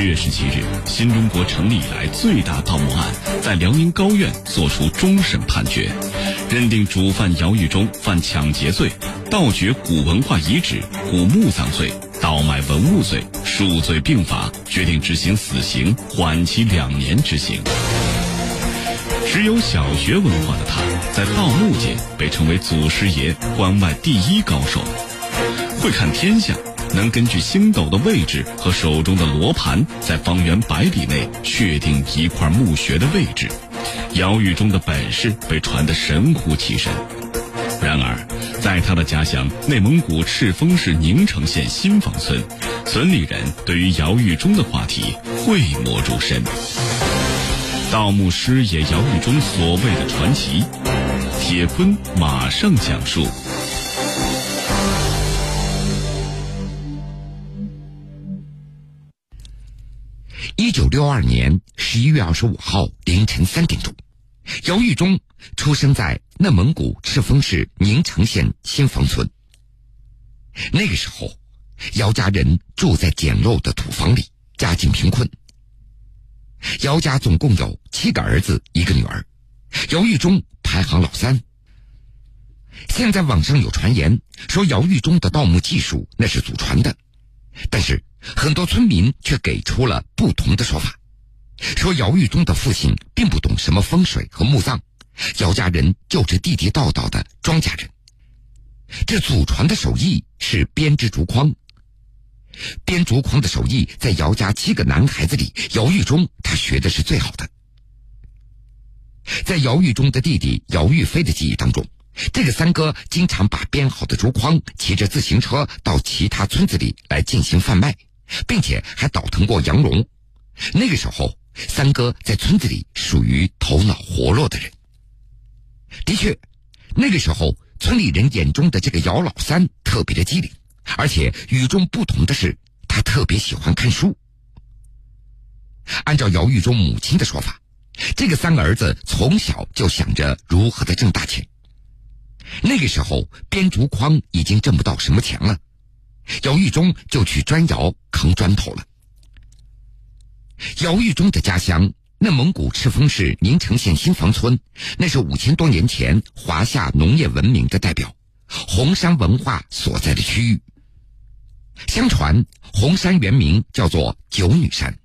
十月十七日，新中国成立以来最大盗墓案在辽宁高院作出终审判决，认定主犯姚玉忠犯抢劫罪、盗掘古文化遗址、古墓葬罪、倒卖文物罪，数罪并罚，决定执行死刑，缓期两年执行。只有小学文化的他，在盗墓界被称为祖师爷，关外第一高手，会看天象。能根据星斗的位置和手中的罗盘，在方圆百里内确定一块墓穴的位置。姚玉忠的本事被传得神乎其神。然而，在他的家乡内蒙古赤峰市宁城县新房村，村里人对于姚玉忠的话题讳莫如深。盗墓师也姚玉忠所谓的传奇，铁坤马上讲述。六二年十一月二十五号凌晨三点钟，姚玉忠出生在内蒙古赤峰市宁城县新房村。那个时候，姚家人住在简陋的土房里，家境贫困。姚家总共有七个儿子，一个女儿，姚玉忠排行老三。现在网上有传言说姚玉忠的盗墓技术那是祖传的，但是。很多村民却给出了不同的说法，说姚玉忠的父亲并不懂什么风水和墓葬，姚家人就是地地道道的庄稼人。这祖传的手艺是编织竹筐，编竹筐的手艺在姚家七个男孩子里，姚玉忠他学的是最好的。在姚玉忠的弟弟姚玉飞的记忆当中。这个三哥经常把编好的竹筐骑着自行车到其他村子里来进行贩卖，并且还倒腾过羊绒。那个时候，三哥在村子里属于头脑活络的人。的确，那个时候村里人眼中的这个姚老三特别的机灵，而且与众不同的是，他特别喜欢看书。按照姚玉忠母亲的说法，这个三个儿子从小就想着如何的挣大钱。那个时候编竹筐已经挣不到什么钱了，姚玉忠就去砖窑扛砖头了。姚玉忠的家乡内蒙古赤峰市宁城县新房村，那是五千多年前华夏农业文明的代表，红山文化所在的区域。相传红山原名叫做九女山，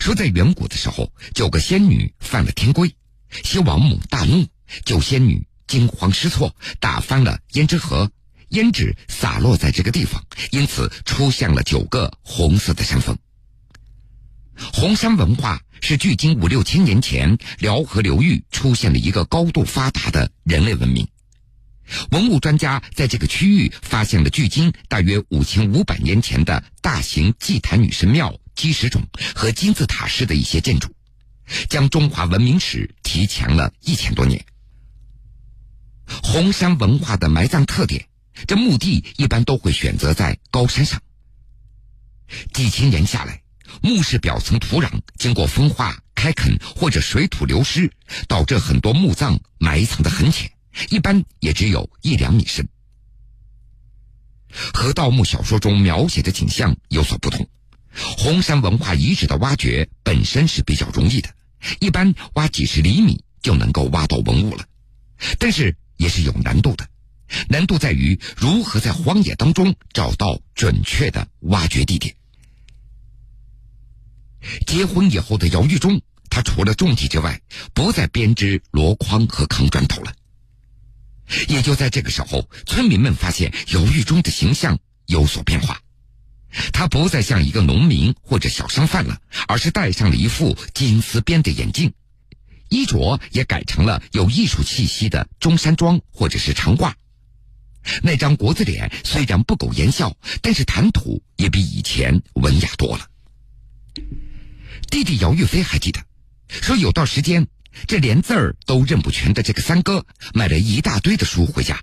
说在远古的时候，九个仙女犯了天规，西王母大怒，九仙女。惊慌失措，打翻了胭脂盒，胭脂洒落在这个地方，因此出现了九个红色的山峰。红山文化是距今五六千年前辽河流域出现了一个高度发达的人类文明。文物专家在这个区域发现了距今大约五千五百年前的大型祭坛女神庙基石冢和金字塔式的一些建筑，将中华文明史提前了一千多年。红山文化的埋葬特点，这墓地一般都会选择在高山上。几千年下来，墓室表层土壤经过风化、开垦或者水土流失，导致很多墓葬埋藏的很浅，一般也只有一两米深。和盗墓小说中描写的景象有所不同，红山文化遗址的挖掘本身是比较容易的，一般挖几十厘米就能够挖到文物了，但是。也是有难度的，难度在于如何在荒野当中找到准确的挖掘地点。结婚以后的姚玉忠，他除了种地之外，不再编织箩筐和扛砖头了。也就在这个时候，村民们发现姚玉忠的形象有所变化，他不再像一个农民或者小商贩了，而是戴上了一副金丝边的眼镜。衣着也改成了有艺术气息的中山装或者是长褂，那张国字脸虽然不苟言笑，但是谈吐也比以前文雅多了。弟弟姚玉飞还记得，说有段时间，这连字儿都认不全的这个三哥买了一大堆的书回家，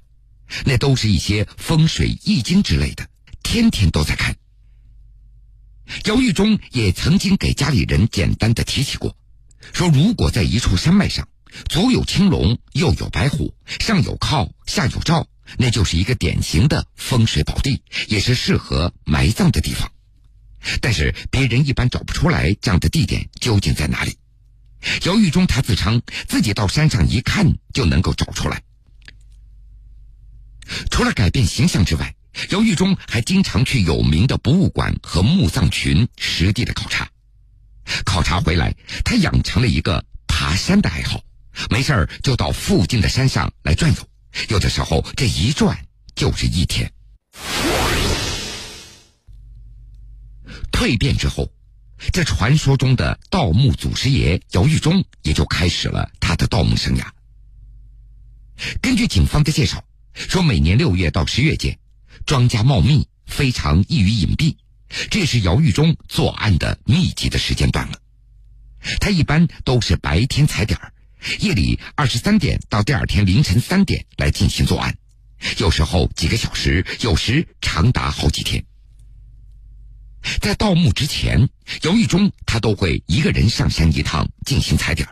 那都是一些风水易经之类的，天天都在看。姚玉忠也曾经给家里人简单的提起过。说，如果在一处山脉上，左有青龙，右有白虎，上有靠，下有照，那就是一个典型的风水宝地，也是适合埋葬的地方。但是别人一般找不出来这样的地点究竟在哪里。姚玉忠他自称自己到山上一看就能够找出来。除了改变形象之外，姚玉忠还经常去有名的博物馆和墓葬群实地的考察。考察回来，他养成了一个爬山的爱好，没事儿就到附近的山上来转悠，有的时候这一转就是一天。蜕变之后，这传说中的盗墓祖师爷姚玉忠也就开始了他的盗墓生涯。根据警方的介绍，说每年六月到十月间，庄稼茂密，非常易于隐蔽，这是姚玉忠作案的密集的时间段了。他一般都是白天踩点儿，夜里二十三点到第二天凌晨三点来进行作案，有时候几个小时，有时长达好几天。在盗墓之前，姚玉忠他都会一个人上山一趟进行踩点。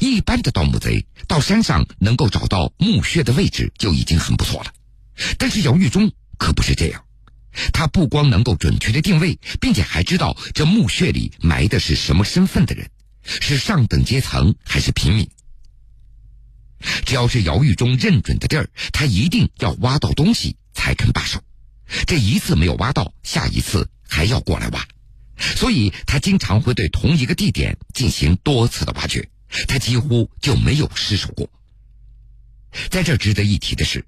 一般的盗墓贼到山上能够找到墓穴的位置就已经很不错了，但是姚玉忠可不是这样，他不光能够准确的定位，并且还知道这墓穴里埋的是什么身份的人，是上等阶层还是平民。只要是姚玉忠认准的地儿，他一定要挖到东西才肯罢手。这一次没有挖到，下一次还要过来挖，所以他经常会对同一个地点进行多次的挖掘，他几乎就没有失手过。在这值得一提的是，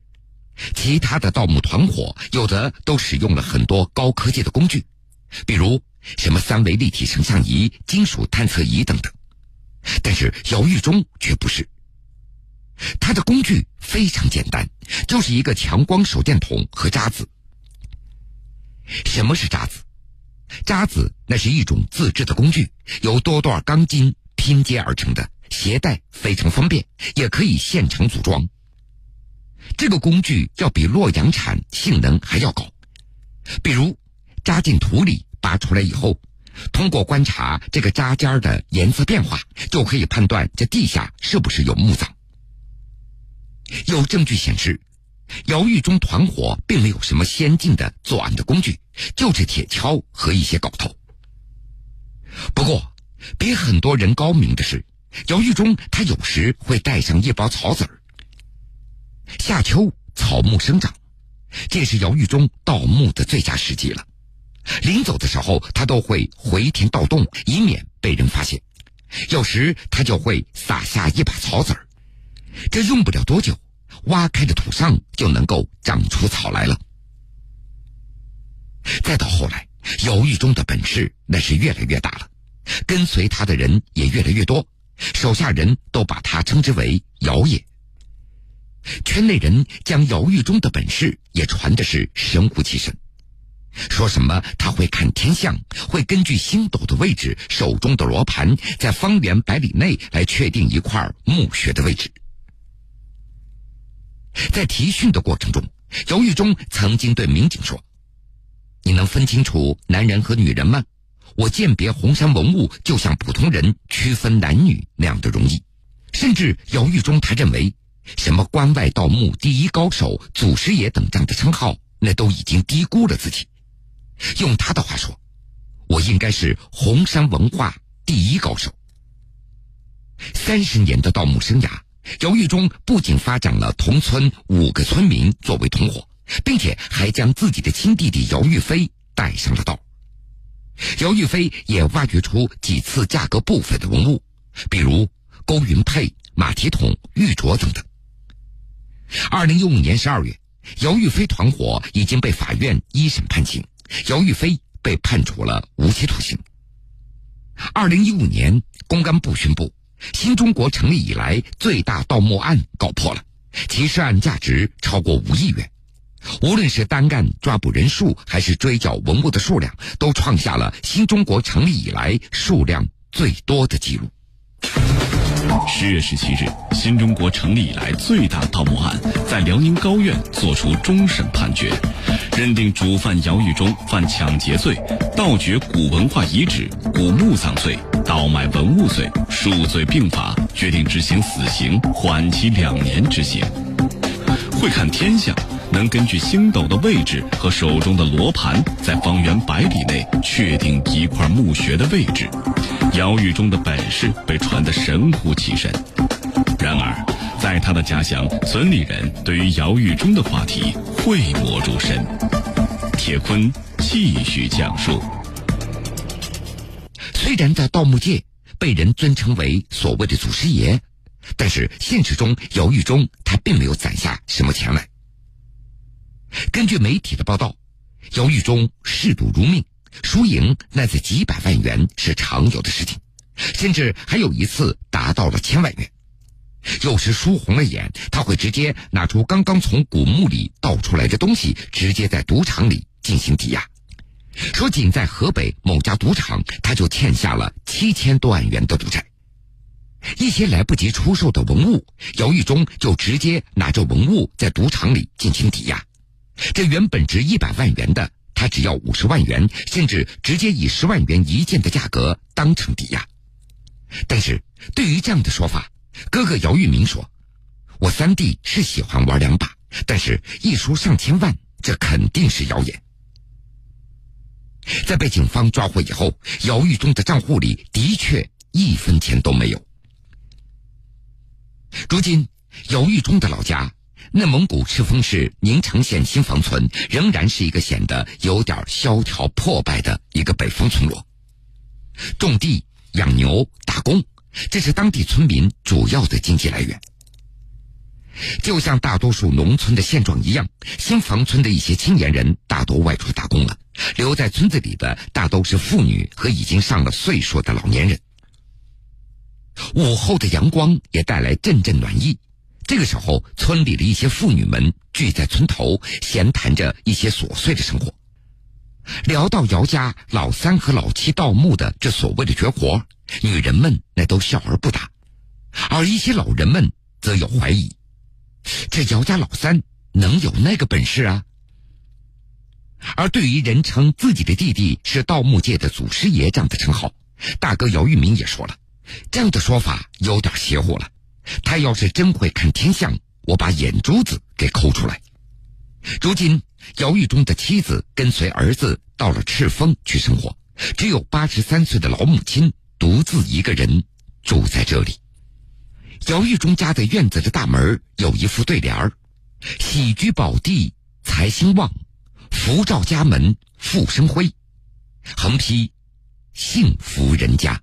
其他的盗墓团伙有的都使用了很多高科技的工具，比如什么三维立体成像仪、金属探测仪等等，但是姚玉忠却不是。他的工具非常简单，就是一个强光手电筒和渣子。什么是渣子？渣子那是一种自制的工具，由多段钢筋拼接而成的，携带非常方便，也可以现成组装。这个工具要比洛阳铲性能还要高。比如扎进土里，拔出来以后，通过观察这个渣尖的颜色变化，就可以判断这地下是不是有墓葬。有证据显示。姚玉忠团伙并没有什么先进的作案的工具，就是铁锹和一些镐头。不过，比很多人高明的是，姚玉忠他有时会带上一包草籽儿。夏秋草木生长，这是姚玉忠盗墓的最佳时机了。临走的时候，他都会回填盗洞，以免被人发现。有时他就会撒下一把草籽儿，这用不了多久。挖开的土上就能够长出草来了。再到后来，姚玉忠的本事那是越来越大了，跟随他的人也越来越多，手下人都把他称之为“姚爷”。圈内人将姚玉忠的本事也传的是神乎其神，说什么他会看天象，会根据星斗的位置、手中的罗盘，在方圆百里内来确定一块墓穴的位置。在提讯的过程中，姚玉忠曾经对民警说：“你能分清楚男人和女人吗？我鉴别红山文物就像普通人区分男女那样的容易。”甚至姚玉忠他认为，什么关外盗墓第一高手、祖师爷等这样的称号，那都已经低估了自己。用他的话说：“我应该是红山文化第一高手。”三十年的盗墓生涯。姚玉忠不仅发展了同村五个村民作为同伙，并且还将自己的亲弟弟姚玉飞带上了道。姚玉飞也挖掘出几次价格不菲的文物，比如勾云佩、马蹄桶、玉镯等等。二零一五年十二月，姚玉飞团伙已经被法院一审判刑，姚玉飞被判处了无期徒刑。二零一五年，公安部宣布。新中国成立以来最大盗墓案告破了，其涉案价值超过五亿元。无论是单干抓捕人数，还是追缴文物的数量，都创下了新中国成立以来数量最多的记录。十月十七日，新中国成立以来最大盗墓案在辽宁高院作出终审判决，认定主犯姚玉忠犯抢劫罪、盗掘古文化遗址、古墓葬罪、倒卖文物罪，数罪并罚，决定执行死刑，缓期两年执行。会看天象，能根据星斗的位置和手中的罗盘，在方圆百里内确定一块墓穴的位置。姚玉忠的本事被传得神乎其神。然而，在他的家乡，村里人对于姚玉忠的话题讳莫如深。铁坤继续讲述：虽然在盗墓界被人尊称为所谓的祖师爷，但是现实中姚玉忠他并没有攒下什么钱来。根据媒体的报道，姚玉忠嗜赌如命，输赢那在几百万元是常有的事情，甚至还有一次达到了千万元。有时输红了眼，他会直接拿出刚刚从古墓里盗出来的东西，直接在赌场里进行抵押。说仅在河北某家赌场，他就欠下了七千多万元的赌债。一些来不及出售的文物，姚玉忠就直接拿着文物在赌场里进行抵押。这原本值一百万元的，他只要五十万元，甚至直接以十万元一件的价格当成抵押。但是对于这样的说法，哥哥姚玉明说：“我三弟是喜欢玩两把，但是一输上千万，这肯定是谣言。”在被警方抓获以后，姚玉忠的账户里的确一分钱都没有。如今，姚玉忠的老家内蒙古赤峰市宁城县新房村仍然是一个显得有点萧条破败的一个北方村落，种地、养牛、打工。这是当地村民主要的经济来源。就像大多数农村的现状一样，新房村的一些青年人大多外出打工了，留在村子里的大都是妇女和已经上了岁数的老年人。午后的阳光也带来阵阵暖意，这个时候，村里的一些妇女们聚在村头，闲谈着一些琐碎的生活。聊到姚家老三和老七盗墓的这所谓的绝活，女人们那都笑而不答，而一些老人们则有怀疑：这姚家老三能有那个本事啊？而对于人称自己的弟弟是盗墓界的祖师爷这样的称号，大哥姚玉明也说了，这样的说法有点邪乎了。他要是真会看天象，我把眼珠子给抠出来。如今，姚玉忠的妻子跟随儿子到了赤峰去生活，只有八十三岁的老母亲独自一个人住在这里。姚玉忠家的院子的大门有一副对联儿：“喜居宝地财兴旺，福照家门富生辉。”横批：“幸福人家。”